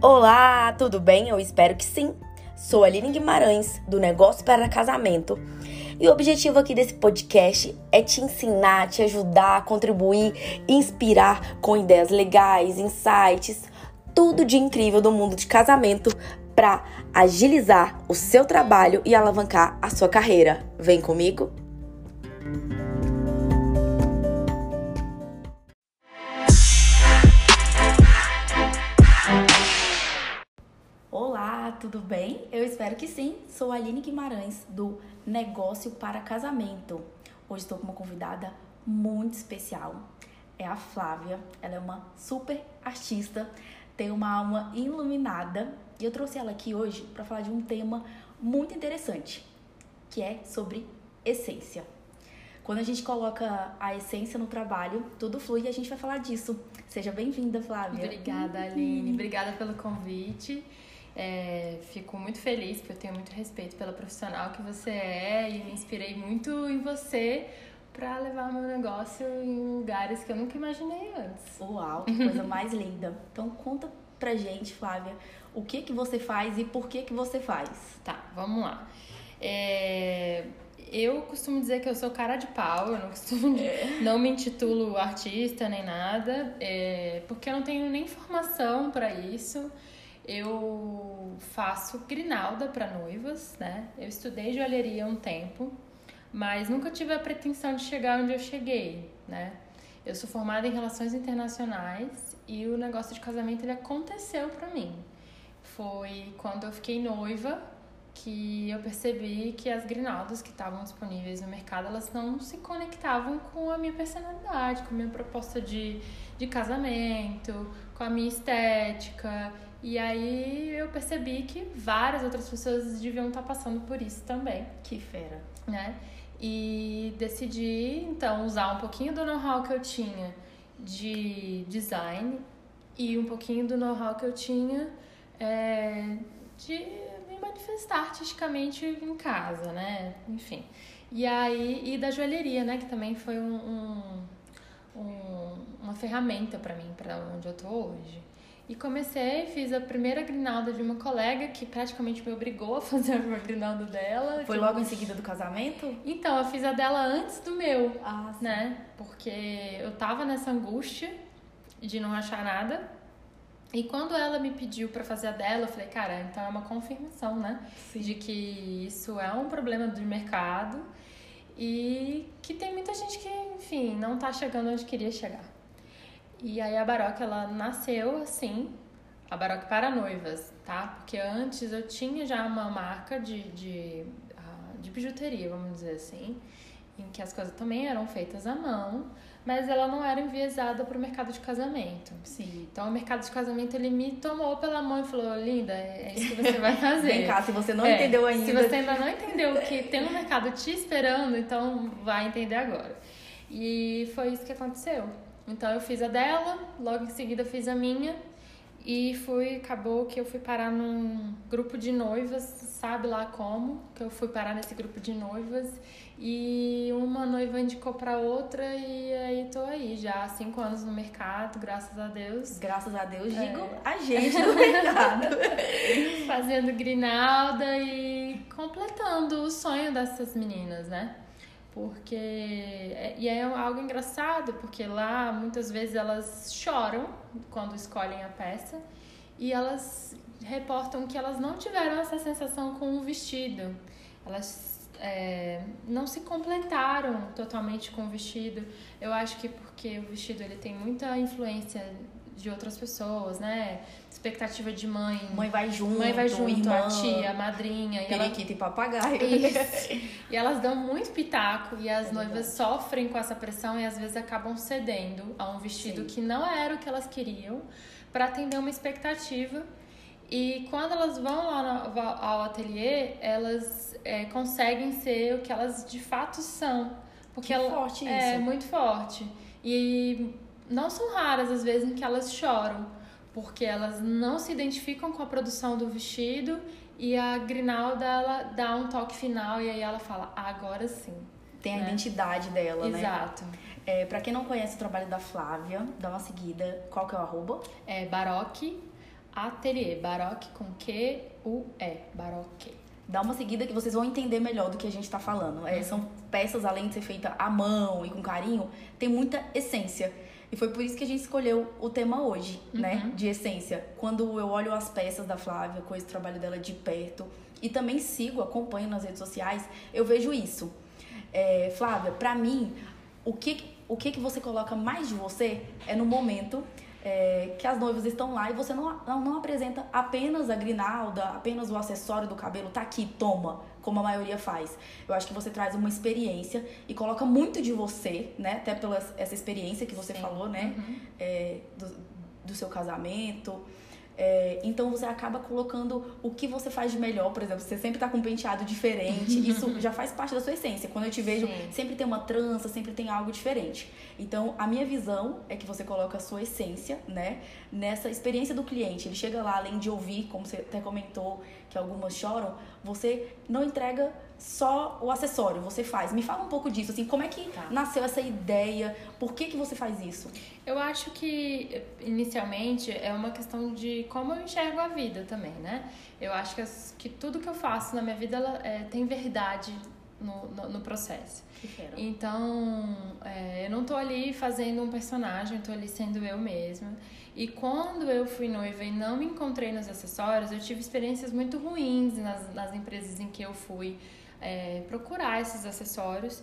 Olá, tudo bem? Eu espero que sim. Sou a Aline Guimarães, do Negócio para Casamento. E o objetivo aqui desse podcast é te ensinar, te ajudar, contribuir, inspirar com ideias legais, insights, tudo de incrível do mundo de casamento para agilizar o seu trabalho e alavancar a sua carreira. Vem comigo? Tudo bem? Eu espero que sim. Sou Aline Guimarães do Negócio para Casamento. Hoje estou com uma convidada muito especial. É a Flávia. Ela é uma super artista, tem uma alma iluminada e eu trouxe ela aqui hoje para falar de um tema muito interessante, que é sobre essência. Quando a gente coloca a essência no trabalho, tudo flui e a gente vai falar disso. Seja bem-vinda, Flávia. Obrigada, Aline. Obrigada pelo convite. É, fico muito feliz, porque eu tenho muito respeito pela profissional que você é e me inspirei muito em você para levar meu negócio em lugares que eu nunca imaginei antes. Uau, que coisa mais linda. Então conta pra gente, Flávia, o que que você faz e por que que você faz? Tá, vamos lá. É, eu costumo dizer que eu sou cara de pau, eu não costumo, é. não me intitulo artista nem nada, é, porque eu não tenho nem formação para isso. Eu faço grinalda para noivas, né? Eu estudei joalheria um tempo, mas nunca tive a pretensão de chegar onde eu cheguei, né? Eu sou formada em relações internacionais e o negócio de casamento ele aconteceu para mim. Foi quando eu fiquei noiva que eu percebi que as grinaldas que estavam disponíveis no mercado, elas não se conectavam com a minha personalidade, com a minha proposta de, de casamento, com a minha estética. E aí eu percebi que várias outras pessoas deviam estar passando por isso também. Que fera. Né? E decidi, então, usar um pouquinho do know-how que eu tinha de design e um pouquinho do know-how que eu tinha é, de me manifestar artisticamente em casa, né? Enfim. E aí, e da joalheria, né? Que também foi um, um, um uma ferramenta para mim, para onde eu tô hoje. E comecei, fiz a primeira grinalda de uma colega que praticamente me obrigou a fazer a grinalda dela. Foi logo em seguida do casamento? Então, eu fiz a dela antes do meu, ah, né? Porque eu tava nessa angústia de não achar nada. E quando ela me pediu para fazer a dela, eu falei, cara, então é uma confirmação, né? Sim. De que isso é um problema do mercado e que tem muita gente que, enfim, não tá chegando onde queria chegar. E aí a Baroque, ela nasceu assim, a Baroque para noivas, tá? Porque antes eu tinha já uma marca de, de, ah, de bijuteria, vamos dizer assim, em que as coisas também eram feitas à mão, mas ela não era enviesada para o mercado de casamento. Sim. Então o mercado de casamento ele me tomou pela mão e falou: Linda, é isso que você vai fazer. Vem cá, se você não é, entendeu ainda. Se você ainda não entendeu que tem um mercado te esperando, então vai entender agora. E foi isso que aconteceu. Então eu fiz a dela, logo em seguida fiz a minha e fui, acabou que eu fui parar num grupo de noivas, sabe lá como, que eu fui parar nesse grupo de noivas e uma noiva indicou para outra e aí tô aí já há cinco anos no mercado, graças a Deus. Graças a Deus, é. digo a gente no mercado. Fazendo grinalda e completando o sonho dessas meninas, né? Porque é, e é algo engraçado porque lá muitas vezes elas choram quando escolhem a peça e elas reportam que elas não tiveram essa sensação com o vestido. Elas é, não se completaram totalmente com o vestido. Eu acho que porque o vestido ele tem muita influência de outras pessoas né expectativa de mãe. Mãe vai junto, mãe vai junto, irmã, a tia, a madrinha. Periquita e, ela... e papagaio. Isso. e elas dão muito pitaco e as é noivas verdade. sofrem com essa pressão e às vezes acabam cedendo a um vestido Sim. que não era o que elas queriam para atender uma expectativa. E quando elas vão lá no, ao ateliê, elas é, conseguem ser o que elas de fato são. Porque que ela, forte é isso. É muito forte. E não são raras as vezes em que elas choram porque elas não se identificam com a produção do vestido e a Grinalda ela dá um toque final e aí ela fala agora sim tem a né? identidade dela exato. né exato é, para quem não conhece o trabalho da Flávia dá uma seguida qual que é o arroba é Baroque Ateliê, Baroque com Q-U-E, Baroque. Dá uma seguida que vocês vão entender melhor do que a gente tá falando. É, são peças, além de ser feita à mão e com carinho, tem muita essência. E foi por isso que a gente escolheu o tema hoje, né? De essência. Quando eu olho as peças da Flávia, conheço o trabalho dela de perto e também sigo, acompanho nas redes sociais, eu vejo isso. É, Flávia, pra mim, o que, o que que você coloca mais de você é no momento é, que as noivas estão lá e você não, não, não apresenta apenas a grinalda, apenas o acessório do cabelo, tá aqui, toma, como a maioria faz. Eu acho que você traz uma experiência e coloca muito de você, né? Até pela essa experiência que você Sim. falou, né? Uhum. É, do, do seu casamento. É, então você acaba colocando o que você faz de melhor, por exemplo, você sempre tá com um penteado diferente, isso já faz parte da sua essência. Quando eu te vejo, Sim. sempre tem uma trança, sempre tem algo diferente. Então, a minha visão é que você coloca a sua essência, né, nessa experiência do cliente. Ele chega lá, além de ouvir, como você até comentou, que algumas choram, você não entrega só o acessório, você faz. Me fala um pouco disso, assim, como é que Tá. nasceu essa ideia? Por que que você faz isso? Eu acho que, inicialmente, é uma questão de como eu enxergo a vida também, né? Eu acho que, as- que tudo que eu faço na minha vida ela, é, tem verdade no, no, no processo. Então, é, eu não tô ali fazendo um personagem, eu tô ali sendo eu mesma. E quando eu fui noiva e não me encontrei nos acessórios, eu tive experiências muito ruins nas, nas empresas em que eu fui é, procurar esses acessórios.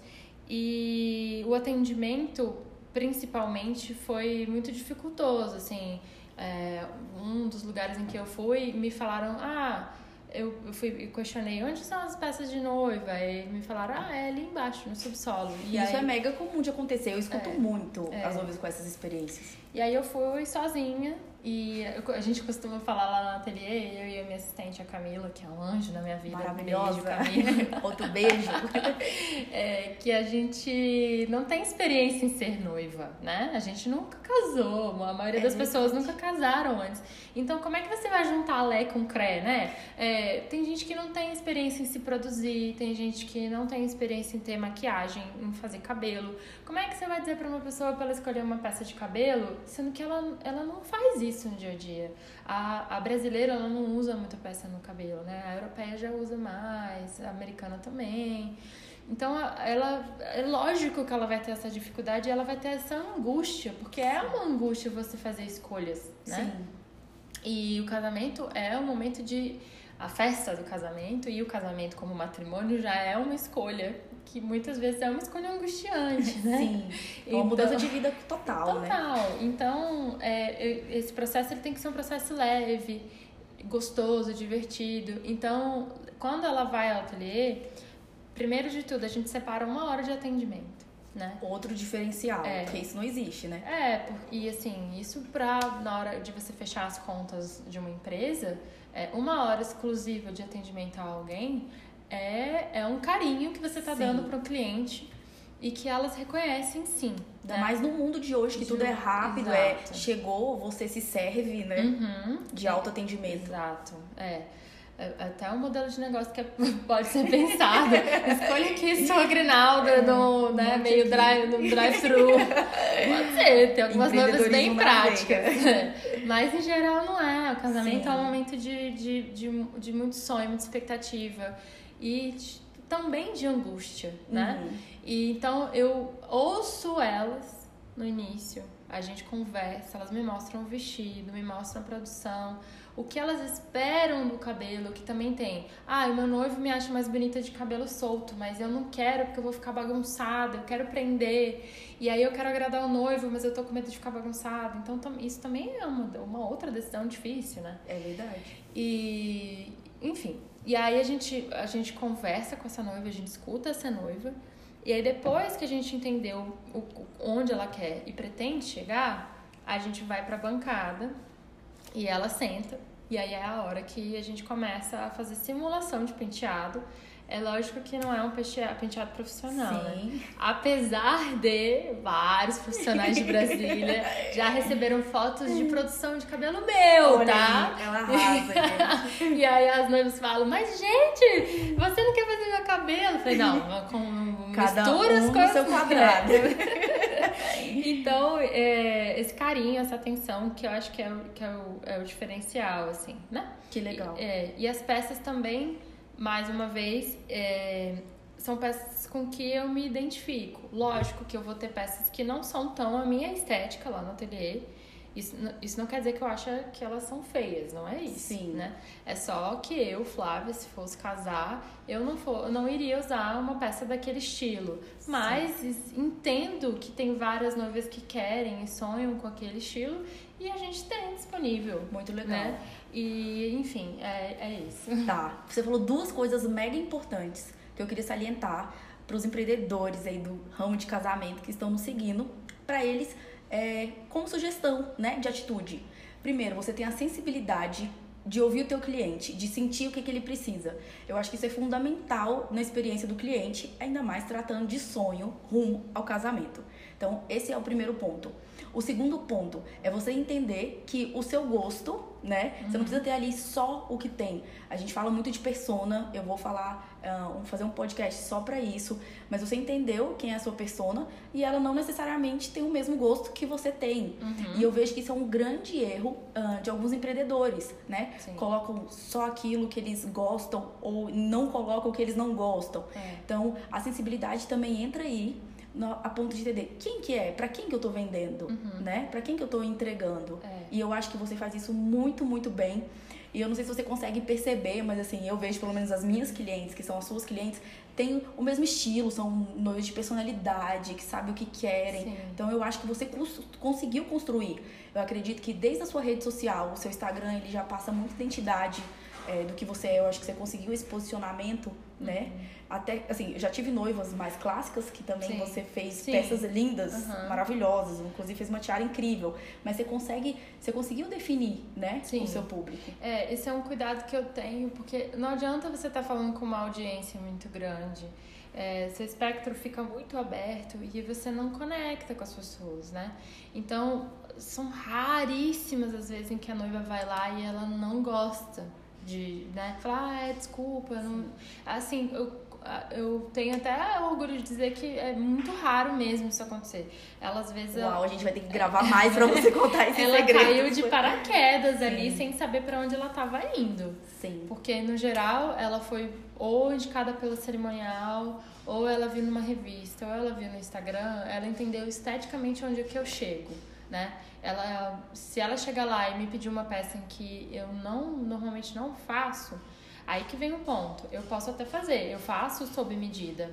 E o atendimento, principalmente, foi muito dificultoso, assim. É, um dos lugares em que eu fui, me falaram, ah, eu, eu fui e questionei, onde são as peças de noiva? E me falaram, ah, é ali embaixo, no subsolo. E isso é mega comum de acontecer. Eu escuto É. muito É. as noivas com essas experiências. E aí eu fui sozinha e a gente costuma falar lá no ateliê, eu e a minha assistente, a Camila, que é um anjo na minha vida. Maravilhosa. Beijo, Camila. Outro beijo. É, que a gente não tem experiência em ser noiva, né? A gente nunca casou, a maioria É das verdade. pessoas nunca casaram antes. Então, como é que você vai juntar Lé com Cré, né? É, tem gente que não tem experiência em se produzir, tem gente que não tem experiência em ter maquiagem, em fazer cabelo. Como é que você vai dizer pra uma pessoa pra ela escolher uma peça de cabelo, sendo que ela, ela não faz isso no dia a dia? A, a brasileira, ela não usa muita peça no cabelo, né? A europeia já usa mais, a americana também. Então, ela é lógico que ela vai ter essa dificuldade e ela vai ter essa angústia, porque é uma angústia você fazer escolhas, né? Sim. E o casamento é o momento de a festa do casamento e o casamento como matrimônio já é uma escolha que muitas vezes é uma escolha angustiante, né? Sim. É uma Então- mudança de vida total, né? Total. Então, é, esse processo ele tem que ser um processo leve, gostoso, divertido. Então, quando ela vai ao ateliê, primeiro de tudo, a gente separa uma hora de atendimento, né? Outro diferencial, É. porque isso não existe, né? É, por- e assim, isso pra, na hora de você fechar as contas de uma empresa, é, uma hora exclusiva de atendimento a alguém é, é um carinho que você tá dando pro cliente e que elas reconhecem sim. Ainda né? mais no mundo de hoje, que De tudo é rápido, exato. é chegou, você se serve, né? Uhum. De alto atendimento. Exato, é. É Até um modelo de negócio que é- pode ser pensado. Escolha aqui sua grinalda no, né, meio drive, no drive-thru. Pode ser, tem algumas noivas bem práticas. Mas em geral não é. O casamento Sim. é um momento de, de, de, de muito sonho, muita expectativa. E também de angústia, né? Uhum. E então eu ouço elas no início, a gente conversa, elas me mostram o vestido, me mostram a produção, o que elas esperam do cabelo, que também tem. Ah, o meu noivo me acha mais bonita de cabelo solto, mas eu não quero porque eu vou ficar bagunçada, eu quero prender. E aí eu quero agradar o noivo, mas eu tô com medo de ficar bagunçada. Então isso também é uma, uma outra decisão difícil, né? É verdade. E, enfim. E aí a gente, a gente conversa com essa noiva, a gente escuta essa noiva. E aí depois que a gente entendeu o, onde ela quer e pretende chegar, a gente vai pra bancada e ela senta. E aí é a hora que a gente começa a fazer simulação de penteado. É lógico que não é um penteado, profissional, né? Sim. Apesar de vários profissionais de Brasília já receberam fotos de produção de cabelo meu, Olha tá? aí, ela arrasa, gente. E aí as noivas falam, mas gente, você não quer fazer meu cabelo? Eu falei, não, com, Cada mistura um as coisas. seu quadrado. Então, é, esse carinho, essa atenção, que eu acho que é, o, que é, o, é o diferencial, assim, né? Que legal. E, é, e as peças também, mais uma vez, é, são peças com que eu me identifico. Lógico que eu vou ter peças que não são tão a minha estética lá no ateliê. Isso, isso não quer dizer que eu acho que elas são feias, não é isso, Sim. né? É só que eu, Flávia, se fosse casar, eu não, for, eu não iria usar uma peça daquele estilo. Mas entendo que tem várias noivas que querem e sonham com aquele estilo e a gente tem disponível. Muito legal. Né? E, enfim, é, é isso. Tá. Você falou duas coisas mega importantes que eu queria salientar para os empreendedores aí do ramo de casamento que estão nos seguindo, para eles é, como sugestão, né, de atitude. Primeiro, você tem a sensibilidade de ouvir o teu cliente, de sentir o que, que ele precisa. Eu acho que isso é fundamental na experiência do cliente, ainda mais tratando de sonho rumo ao casamento. Então, esse é o primeiro ponto. O segundo ponto é você entender que o seu gosto, né? Uhum. Você não precisa ter ali só o que tem. A gente fala muito de persona, eu vou falar, uh, fazer um podcast só para isso, mas você entendeu quem é a sua persona e ela não necessariamente tem o mesmo gosto que você tem. Uhum. E eu vejo que isso é um grande erro uh, de alguns empreendedores, né? Sim. Colocam só aquilo que eles gostam ou não colocam o que eles não gostam. É. Então, a sensibilidade também entra aí a ponto de entender quem que é, para quem que eu tô vendendo, uhum. né? Para quem que eu tô entregando. É. E eu acho que você faz isso muito, muito bem. E eu não sei se você consegue perceber, mas assim, eu vejo pelo menos as minhas clientes, que são as suas clientes, têm o mesmo estilo, são noivos de personalidade, que sabem o que querem. Sim. Então eu acho que você conseguiu construir. Eu acredito que desde a sua rede social, o seu Instagram, ele já passa muita identidade é, do que você é. Eu acho que você conseguiu esse posicionamento, né? Uhum. Até, assim, eu já tive noivas mais clássicas que também Sim. você fez Sim. peças lindas, uhum. maravilhosas, inclusive fez uma tiara incrível. Mas você consegue, você conseguiu definir, né, Sim. o seu público. É, esse é um cuidado que eu tenho, porque não adianta você estar tá falando com uma audiência muito grande. É, seu espectro fica muito aberto e você não conecta com as pessoas, né? Então, são raríssimas as vezes em que a noiva vai lá e ela não gosta de, né, falar, ah, é, desculpa, não... assim, eu eu tenho até orgulho de dizer que é muito raro mesmo isso acontecer. Ela às vezes. Uau, a gente vai ter que gravar mais pra você contar esse ela segredo. Ela caiu de paraquedas Sim. ali sem saber para onde ela tava indo. Sim. Porque no geral ela foi ou indicada pela cerimonial, ou ela viu numa revista, ou ela viu no Instagram, ela entendeu esteticamente onde é que eu chego, né? ela, se ela chegar lá e me pedir uma peça em que eu não normalmente não faço, aí que vem o ponto. Eu posso até fazer, eu faço sob medida.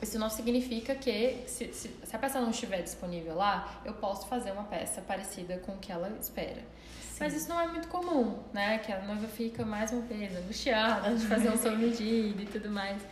Isso não significa que, se, se, se a peça não estiver disponível lá, eu posso fazer uma peça parecida com o que ela espera. Sim. Mas isso não é muito comum, né? Que a noiva fica mais uma vez angustiada de fazer um sob medida e tudo mais.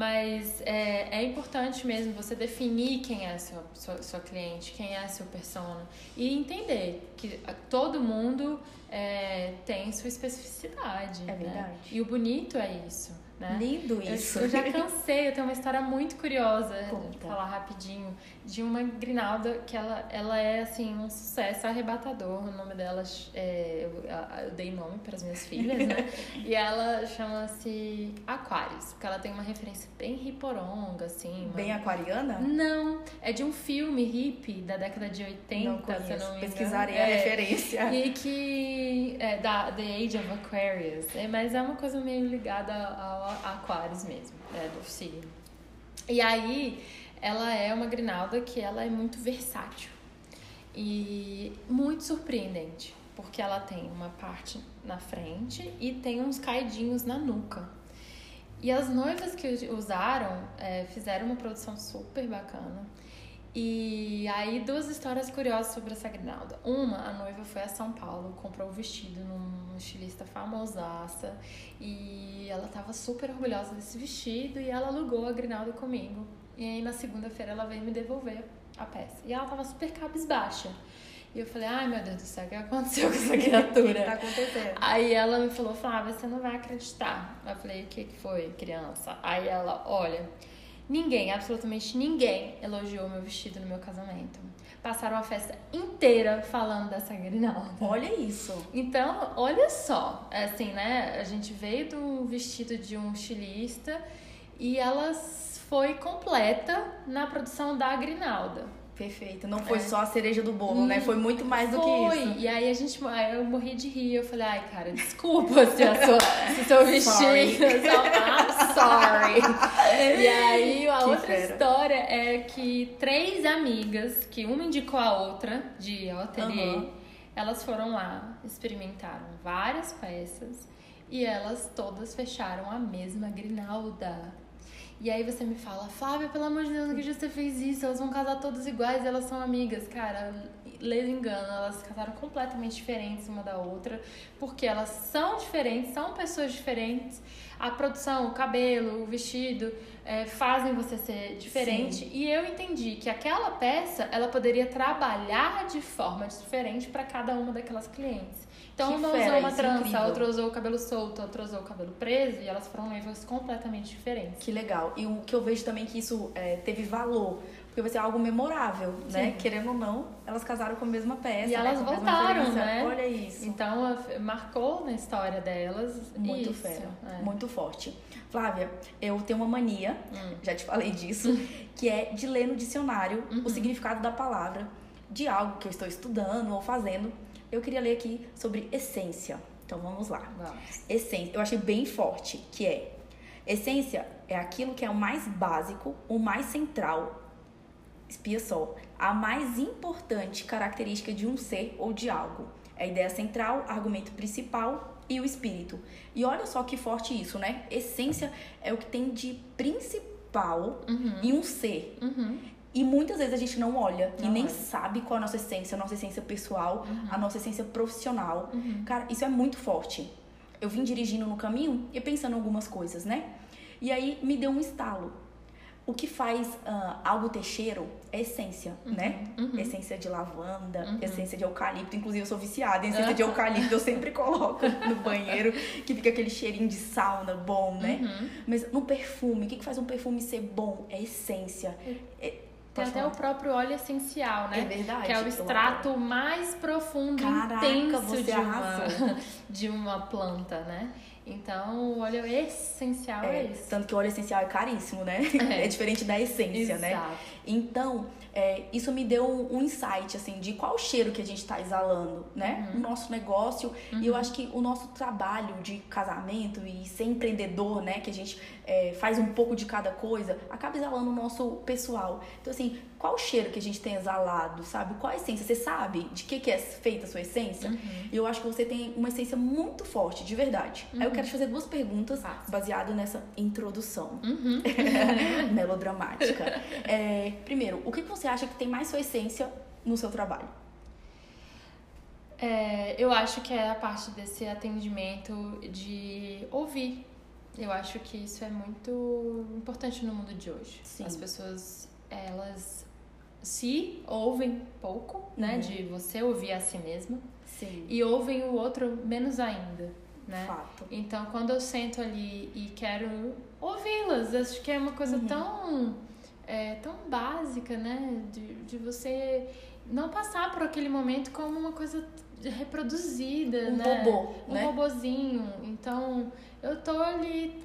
Mas é, é importante mesmo você definir quem é seu, sua, sua cliente, quem é seu persona. E entender que todo mundo é, tem sua especificidade. É verdade. Né? E o bonito é isso. Né? Lindo isso. Eu, eu, já cansei, eu tenho uma história muito curiosa, Conta. falar rapidinho, de uma grinalda que ela, ela é assim um sucesso arrebatador. O nome dela é, eu, eu dei nome para as minhas filhas, né? e ela chama-se Aquarius, porque ela tem uma referência bem riporonga, assim. Uma... Bem aquariana? Não, é de um filme hippie da década de 80, não conheço. se eu não me Pesquisarei é, a referência. E que é da The Age of Aquarius, é, mas é uma coisa meio ligada ao Aquários mesmo, é, do signo. E aí, ela é uma grinalda que ela é muito versátil e muito surpreendente, porque ela tem uma parte na frente e tem uns caidinhos na nuca. E as noivas que usaram é, fizeram uma produção super bacana. E aí, duas histórias curiosas sobre essa grinalda. Uma, a noiva foi a São Paulo, comprou o vestido num estilista famosaça e ela tava super orgulhosa desse vestido e ela alugou a grinalda comigo. E aí, na segunda-feira, ela veio me devolver a peça. E ela tava super cabisbaixa. E eu falei, ai meu Deus do céu, o que aconteceu com essa criatura? o que tá acontecendo? Aí ela me falou, Flávia, você não vai acreditar. Eu falei, o que foi, criança? Aí ela, olha Ninguém, absolutamente ninguém elogiou meu vestido no meu casamento. Passaram a festa inteira falando dessa grinalda. Olha isso. Então, olha só, é assim, né? A gente veio do vestido de um estilista e ela foi completa na produção da grinalda. Perfeito. Não foi é. só a cereja do bolo, hum, né? Foi muito mais do foi. que isso. E aí a gente, aí eu morri de rir. Eu falei, ai, cara, desculpa se a sua, se seu vestido. I'm sorry. e aí a que outra fera. história é que três amigas, que uma indicou a outra de ateliê, uhum. elas foram lá, experimentaram várias peças e elas todas fecharam a mesma grinalda. E aí você me fala, Flávia, pelo amor de Deus, acredito que você fez isso, elas vão casar todas iguais, elas são amigas. Cara, lê engano, elas casaram completamente diferentes uma da outra, porque elas são diferentes, são pessoas diferentes. A produção, o cabelo, o vestido é, fazem você ser diferente. Sim. E eu entendi que aquela peça, ela poderia trabalhar de forma diferente para cada uma daquelas clientes. Então, uma usou uma trança, a outra usou o cabelo solto, outra usou o cabelo preso, e elas foram noivas completamente diferentes. Que legal. E o que eu vejo também é que isso é, teve valor, porque vai ser algo memorável, né? Sim. né? Querendo ou não, elas casaram com a mesma peça. E elas né? voltaram, né? Olha isso. Então, marcou na história delas. Muito isso. fera, é. muito forte. Flávia, eu tenho uma mania, hum. já te falei disso, que é de ler no dicionário uhum. o significado da palavra de algo que eu estou estudando ou fazendo eu queria ler aqui sobre essência. Então vamos lá. Vamos. Essência, eu achei bem forte, que é essência é aquilo que é o mais básico, o mais central. Espia só, a mais importante característica de um ser ou de algo. É a ideia central, argumento principal e o espírito. E olha só que forte isso, né? Essência é o que tem de principal uhum. em um ser. Uhum. E muitas vezes a gente não olha não e nem sabe qual é a nossa essência, a nossa essência pessoal, uhum. a nossa essência profissional. Uhum. Cara, isso é muito forte. Eu vim dirigindo no caminho e pensando em algumas coisas, né? E aí me deu um estalo. O que faz uh, algo ter cheiro é essência, uhum. né? Uhum. Essência de lavanda, uhum. essência de eucalipto. Inclusive, eu sou viciada em essência de eucalipto. Eu sempre coloco no banheiro, que fica aquele cheirinho de sauna bom, né? Uhum. Mas no perfume, o que, que faz um perfume ser bom? É essência. É, tem até o próprio óleo essencial, né? É verdade. Que é o extrato mais profundo, Caraca, intenso de uma, de uma planta, né? Então, o óleo essencial é, é isso. Tanto que o óleo essencial é caríssimo, né? É, é diferente da essência, né? Exato. né? Então, é, isso me deu um, insight, assim, de qual cheiro que a gente está exalando, né? Uhum. O nosso negócio. Uhum. E eu uhum. acho que o nosso trabalho de casamento e ser empreendedor, né? Que a gente é, faz um pouco de cada coisa, acaba exalando o nosso pessoal. Então, assim, qual cheiro que a gente tem exalado, sabe? Qual a essência? Você sabe de que, que é feita a sua essência? Uhum. E eu acho que você tem uma essência muito forte, de verdade. Aí eu uhum. quero te fazer duas perguntas baseado nessa introdução uhum. melodramática. É, primeiro, o que você acha que tem mais sua essência no seu trabalho? É, eu acho que é a parte desse atendimento de ouvir eu acho que isso é muito importante no mundo de hoje. Sim. As pessoas, elas se ouvem pouco, né? uhum. De você ouvir a si mesma. Sim. E ouvem o outro menos ainda, né? Fato. Então, quando eu sento ali e quero ouvi-las, acho que é uma coisa uhum. tão, é, tão básica, né? De, de você não passar por aquele momento como uma coisa reproduzida, um né? Robô, um né? robozinho. Então, eu tô ali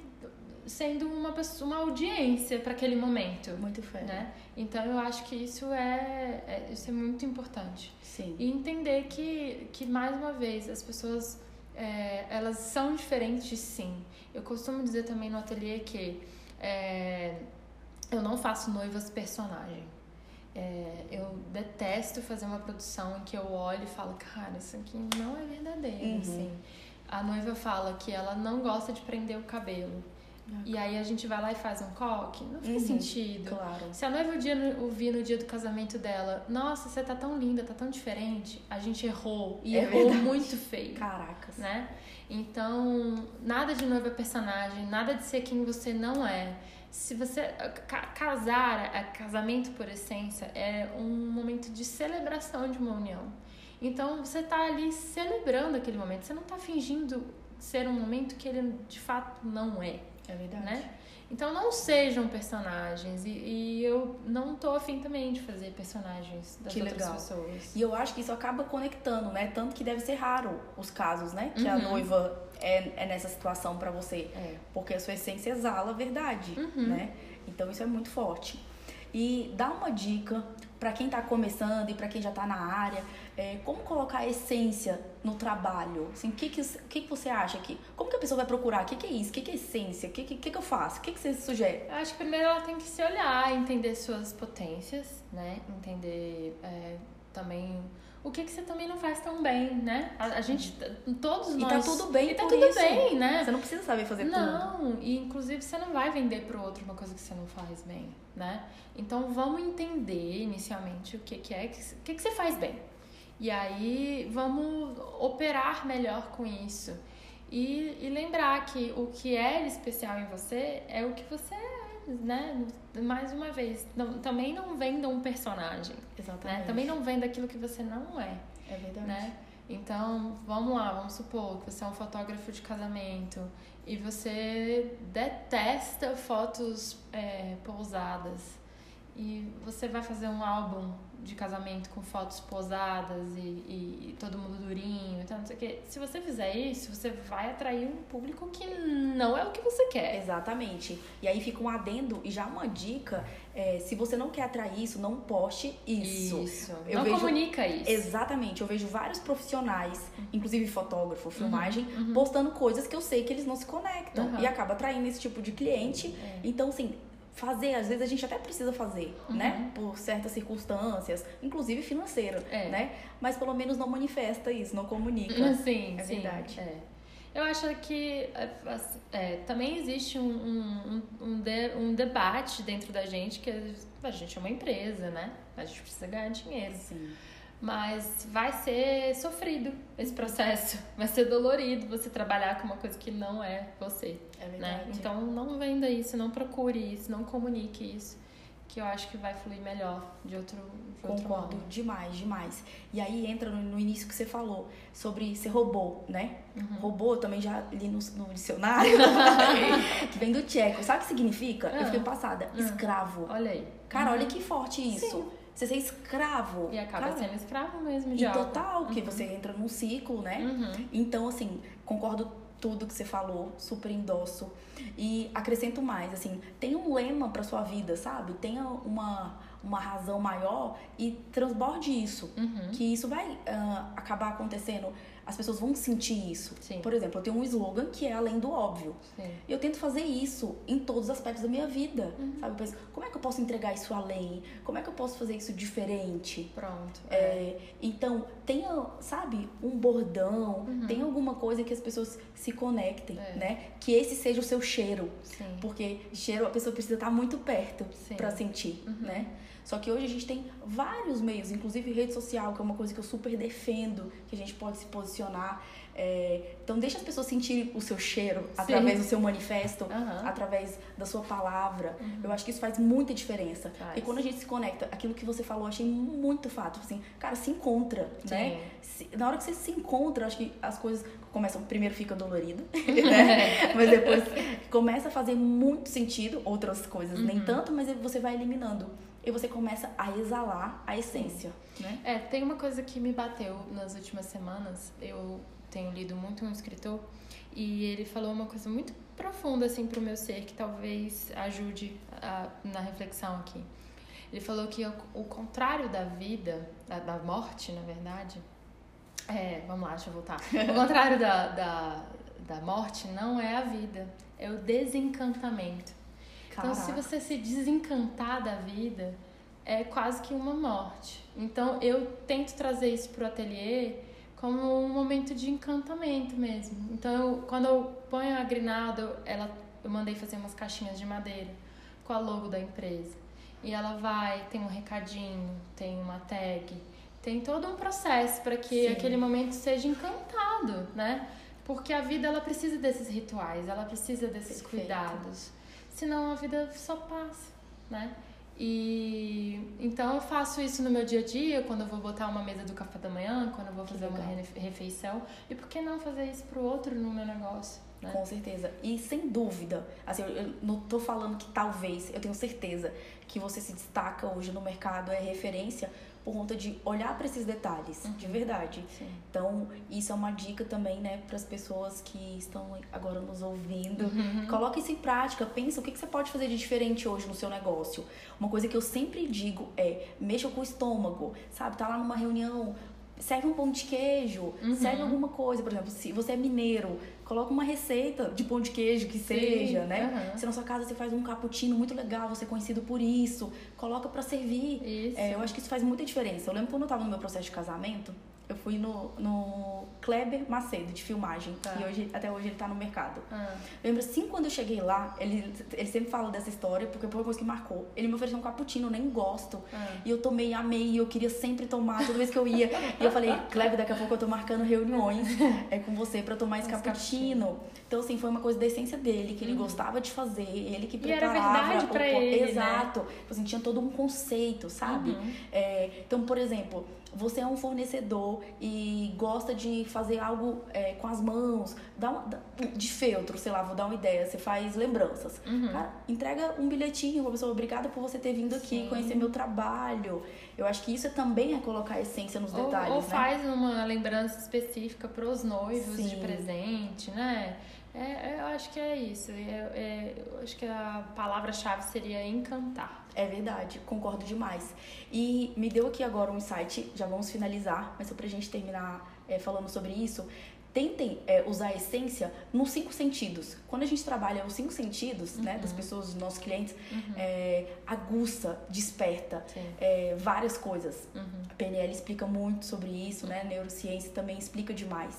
sendo uma pessoa, uma audiência para aquele momento. Muito fé. Né? Então eu acho que isso é, é, isso é muito importante. Sim. E entender que, que mais uma vez as pessoas é, elas são diferentes sim. Eu costumo dizer também no ateliê que é, eu não faço noivas personagem. É, eu detesto fazer uma produção em que eu olho e falo, cara, isso aqui não é verdadeiro, uhum. assim. A noiva fala que ela não gosta de prender o cabelo. E aí a gente vai lá e faz um coque. Não faz uhum, sentido. Claro. Se a noiva ouvir no dia do casamento dela, nossa, você tá tão linda, tá tão diferente, a gente errou. E é errou verdade. muito feio. Caracas. Né? Então, nada de noiva personagem, nada de ser quem você não é. Se você. Casar, casamento por essência, é um momento de celebração de uma união. Então você tá ali celebrando aquele momento. Você não tá fingindo ser um momento que ele de fato não é. É verdade. Né? Então não sejam personagens. E, e, eu não tô afim também de fazer personagens das que outras legal. pessoas. E eu acho que isso acaba conectando, né? Tanto que deve ser raro os casos, né? Que uhum. a noiva é, é nessa situação para você. É. Porque a sua essência exala a verdade, uhum. né? Então isso é muito forte. E dá uma dica para quem está começando e para quem já está na área, é, como colocar a essência no trabalho? Assim, o que, que, que, que você acha? que Como que a pessoa vai procurar? O que, que é isso? O que, que é essência? O que, que, que eu faço? O que, que você sugere? Eu acho que primeiro ela tem que se olhar, entender suas potências, né? Entender é, também o que, que você também não faz tão bem, né? A, a gente, todos nós... E tá tudo bem E tá tudo isso. bem, né? Você não precisa saber fazer não, tudo. Não, e inclusive você não vai vender pro outro uma coisa que você não faz bem, né? Então vamos entender inicialmente o que, que é, o que, que você faz bem. E aí vamos operar melhor com isso. E, e lembrar que o que é especial em você é o que você é né? Mais uma vez, não, também não venda um personagem. Exatamente. Né? Também não venda aquilo que você não é. É verdade. Né? Então, vamos lá, vamos supor que você é um fotógrafo de casamento e você detesta fotos é, pousadas e você vai fazer um álbum de casamento com fotos posadas e, e, e, todo mundo durinho, então não sei o quê. Se você fizer isso, você vai atrair um público que não é o que você quer. Exatamente. E aí fica um adendo e já uma dica: é, se você não quer atrair isso, não poste isso. Isso. Eu não vejo, comunica isso. Exatamente. Eu vejo vários profissionais, inclusive fotógrafo, filmagem, uhum, uhum. postando coisas que eu sei que eles não se conectam uhum. e acaba atraindo esse tipo de cliente. É. Então, assim, fazer, às vezes a gente até precisa fazer, uhum. né? Por certas circunstâncias, inclusive financeira, é. né? Mas pelo menos não manifesta isso, não comunica. Sim, é sim, verdade. É. Eu acho que é, é também existe um, um, um, de, um, debate dentro da gente que a gente é uma empresa, né? A gente precisa ganhar dinheiro. Sim. Mas vai ser sofrido esse processo. Vai ser dolorido você trabalhar com uma coisa que não é você. É né? verdade. Né? Então não venda isso, não procure isso, não comunique isso. Que eu acho que vai fluir melhor de outro, de Concordo outro demais, demais. E aí entra no, no, início que você falou sobre ser robô, né? Uhum. Robô, eu também já li no, no dicionário, que vem do tcheco. Sabe o que significa? Eu fiquei ah. passada. Uhum. Escravo. Olha aí. Cara, olha uhum. que forte isso. Sim você ser escravo. E acaba cara, sendo escravo mesmo de e algo. total, porque uhum. você entra num ciclo, né? Uhum. Então, assim, concordo tudo que você falou, super endosso. E acrescento mais, assim, tenha um lema para sua vida, sabe? Tenha uma, uma razão maior e transborde isso. Uhum. Que isso vai uh, acabar acontecendo as pessoas vão sentir isso. Sim. Por exemplo, eu tenho um slogan que é além do óbvio. Sim. E eu tento fazer isso em todos os aspectos da minha vida. Uhum. Sabe? Eu penso, como é que eu posso entregar isso além? Como é que eu posso fazer isso diferente? Pronto. É, é. Então, tenha, sabe, um bordão, uhum. tenha alguma coisa que as pessoas se conectem, é. né? Que esse seja o seu cheiro. Sim. Porque cheiro a pessoa precisa estar muito perto para sentir, uhum. né? Só que hoje a gente tem vários meios, inclusive rede social, que é uma coisa que eu super defendo, que a gente pode se posicionar. É, então deixa as pessoas sentirem o seu cheiro Sim. através do seu manifesto, uhum. através da sua palavra. Uhum. Eu acho que isso faz muita diferença. Faz. E quando a gente se conecta, aquilo que você falou, eu achei muito fato. Assim, cara, se encontra, Sim. né? Se, na hora que você se encontra, acho que as coisas começam. Primeiro fica dolorido, né? mas depois começa a fazer muito sentido. Outras coisas uhum. nem tanto, mas você vai eliminando e você começa a exalar a essência, né? É, tem uma coisa que me bateu nas últimas semanas. Eu tenho lido muito um escritor e ele falou uma coisa muito profunda assim pro meu ser que talvez ajude a, na reflexão aqui. Ele falou que o, o contrário da vida, da, da, morte, na verdade, é, vamos lá, deixa eu voltar. O contrário da, da, da morte não é a vida, é o desencantamento. Então, se você se desencantar da vida, é quase que uma morte. Então, eu tento trazer isso pro ateliê como um momento de encantamento mesmo. Então, eu, quando eu ponho a grinalda, ela, eu mandei fazer umas caixinhas de madeira com a logo da empresa. E ela vai, tem um recadinho, tem uma tag, tem todo um processo para que Sim. aquele momento seja encantado, né? Porque a vida ela precisa desses rituais, ela precisa desses Perfeito. cuidados senão a vida só passa, né? E então eu faço isso no meu dia a dia, quando eu vou botar uma mesa do café da manhã, quando eu vou fazer uma refeição. E por que não fazer isso pro outro no meu negócio? Né? Com certeza. E sem dúvida, assim, eu não tô falando que talvez, eu tenho certeza que você se destaca hoje no mercado, é referência por conta de olhar para esses detalhes, Uhum. de verdade. Sim. Então, isso é uma dica também, né, para as pessoas que estão agora nos ouvindo. Uhum. Coloque isso em prática, pensa o que que você pode fazer de diferente hoje no seu negócio. Uma coisa que eu sempre digo é, mexa com o estômago, sabe? Tá lá numa reunião, serve um pão de queijo, Uhum. serve alguma coisa, por exemplo, se você é mineiro, coloca uma receita de pão de queijo que seja, né? aham. Se na sua casa você faz um cappuccino muito legal, você é conhecido por isso, coloca pra servir. Isso. É, eu acho que isso faz muita diferença. Eu lembro quando eu tava no meu processo de casamento, eu fui no, no Kleber Macedo, de filmagem. Tá. E hoje, até hoje ele tá no mercado. Ah, Lembro assim, quando eu cheguei lá, ele, ele sempre fala dessa história, porque foi uma coisa que marcou. Ele me ofereceu um cappuccino, eu nem gosto. ah. E eu tomei, amei, e eu queria sempre tomar, toda vez que eu ia. E eu falei, Kleber, daqui a pouco eu tô marcando reuniões é, com você pra tomar esse Esse cappuccino latino. Então, assim, foi uma coisa da essência dele, que ele gostava de fazer, ele que Uhum. E era preparava. verdade pra ele, né? Exato. Tipo Assim, tinha todo um conceito, sabe? Uhum. É, então, por exemplo, você é um fornecedor e gosta de fazer algo é, com as mãos, dá uma- de feltro, sei lá, vou dar uma ideia, você faz lembranças. Uhum. Cara, entrega um bilhetinho pra pessoa, obrigada por você ter vindo aqui, Sim. conhecer meu trabalho. Eu acho que isso também é colocar a essência nos Ou, detalhes, ou né? faz uma lembrança específica pros noivos de Sim. presente, né? É, é, eu acho que é isso. É, é, eu acho que a palavra-chave seria encantar. É verdade, concordo demais. E me deu aqui agora um insight, já vamos finalizar, mas só pra gente terminar é, falando sobre isso. Tentem é, usar a essência nos cinco sentidos. Quando a gente trabalha os cinco sentidos, né, Uhum. das pessoas, dos nossos clientes, é, aguça, desperta é, várias coisas. Uhum. A PNL explica muito sobre isso, né? Neurociência também explica demais.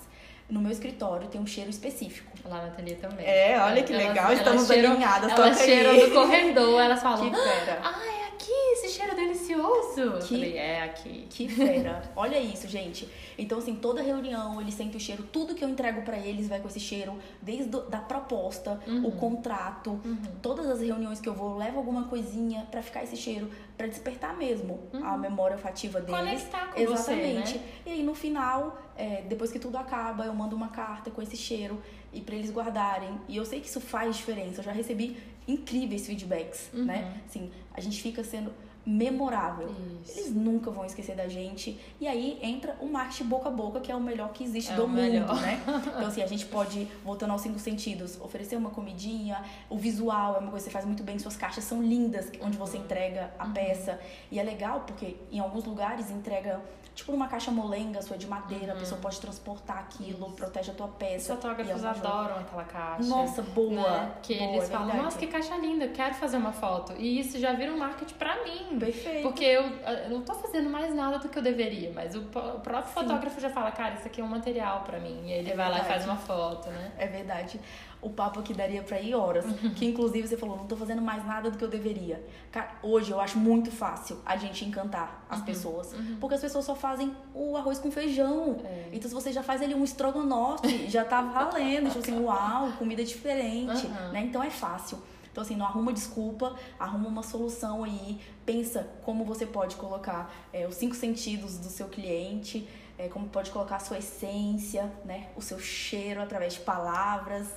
No meu escritório tem um cheiro específico. Lá na ateliê também. É, olha que Elas- legal, elas estamos cheiram- alinhadas, Elas cheiram do corredor, elas falam, Que fera. ah, é aqui, esse cheiro delicioso. Que- falei, é aqui. Que fera. Olha isso, gente. Então, assim, toda reunião eles sentem o cheiro. Tudo que eu entrego pra eles vai com esse cheiro. Desde do- da proposta, Uhum. o contrato. Todas as reuniões que eu vou, eu levo alguma coisinha pra ficar esse cheiro. Pra despertar mesmo a memória olfativa deles. Conectar com Exatamente. você, né? E aí, no final, é, depois que tudo acaba, eu mando uma carta com esse cheiro. E pra eles guardarem. E eu sei que isso faz diferença. Eu já recebi incríveis feedbacks, Uhum. né? Assim, a gente fica sendo memorável. Isso. Eles nunca vão esquecer da gente. E aí entra o marketing boca a boca, que é o melhor que existe É do mundo, melhor. né? Então, assim, a gente pode, voltando aos cinco sentidos, oferecer uma comidinha, o visual é uma coisa que você faz muito bem, suas caixas são lindas, onde Uhum. você entrega a peça. E é legal porque em alguns lugares entrega. Tipo numa caixa molenga, sua de madeira, a pessoa pode transportar aquilo, Uhum. Isso. protege a tua Os peça. fotógrafos e é adoram aquela caixa. Nossa, boa. né? Que boa, eles é falam, verdade. nossa, que caixa linda, eu quero fazer uma foto. E isso já vira um marketing pra mim. Perfeito. Porque eu, eu não tô fazendo mais nada do que eu deveria, mas o, o próprio Sim. fotógrafo já fala, cara, isso aqui é um material pra mim. E aí ele É vai lá e verdade. faz uma foto, né? É verdade. O papo aqui daria pra ir horas. Uhum. Que inclusive você falou, não tô fazendo mais nada do que eu deveria. Cara, hoje eu acho muito fácil a gente encantar Uhum. as pessoas. Porque as pessoas só fazem o arroz com feijão. É. Então se você já faz ali um estrogonofe, já tá valendo. Tipo assim, uau, comida diferente. Uhum. Né? Então é fácil. Então, assim, não arruma desculpa, arruma uma solução aí. Pensa como você pode colocar é, os cinco sentidos do seu cliente, é, como pode colocar a sua essência, né? O seu cheiro através de palavras.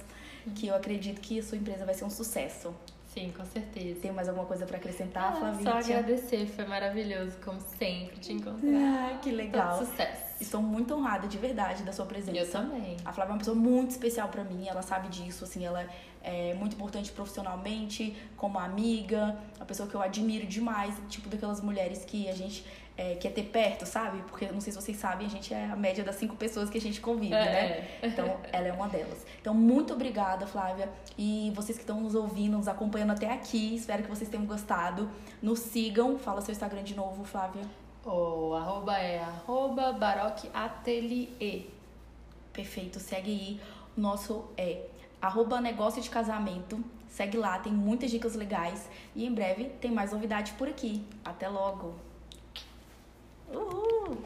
Que eu acredito que a sua empresa vai ser um sucesso. Sim, com certeza. Tem mais alguma coisa pra acrescentar, Ah, só agradecer, foi maravilhoso, como sempre, te encontrar. Ah, que legal. Todo sucesso. Estou muito honrada de verdade da sua presença. Eu também. A Flávia é uma pessoa muito especial pra mim, ela sabe disso, assim, ela é muito importante profissionalmente, como amiga, uma pessoa que eu admiro demais, tipo daquelas mulheres que a gente é, quer ter perto, sabe? Porque, não sei se vocês sabem, a gente é a média das cinco pessoas que a gente convive, né? É. Então, ela é uma delas. Então, muito obrigada, Flávia. E vocês que estão nos ouvindo, nos acompanhando até aqui, espero que vocês tenham gostado. Nos sigam. Fala seu Instagram de novo, Flávia. O arroba é arroba Baroque Atelier. Perfeito, segue aí. O nosso é arroba negócio de casamento. Segue lá, tem muitas dicas legais. E em breve tem mais novidades por aqui. Até logo. Uhul!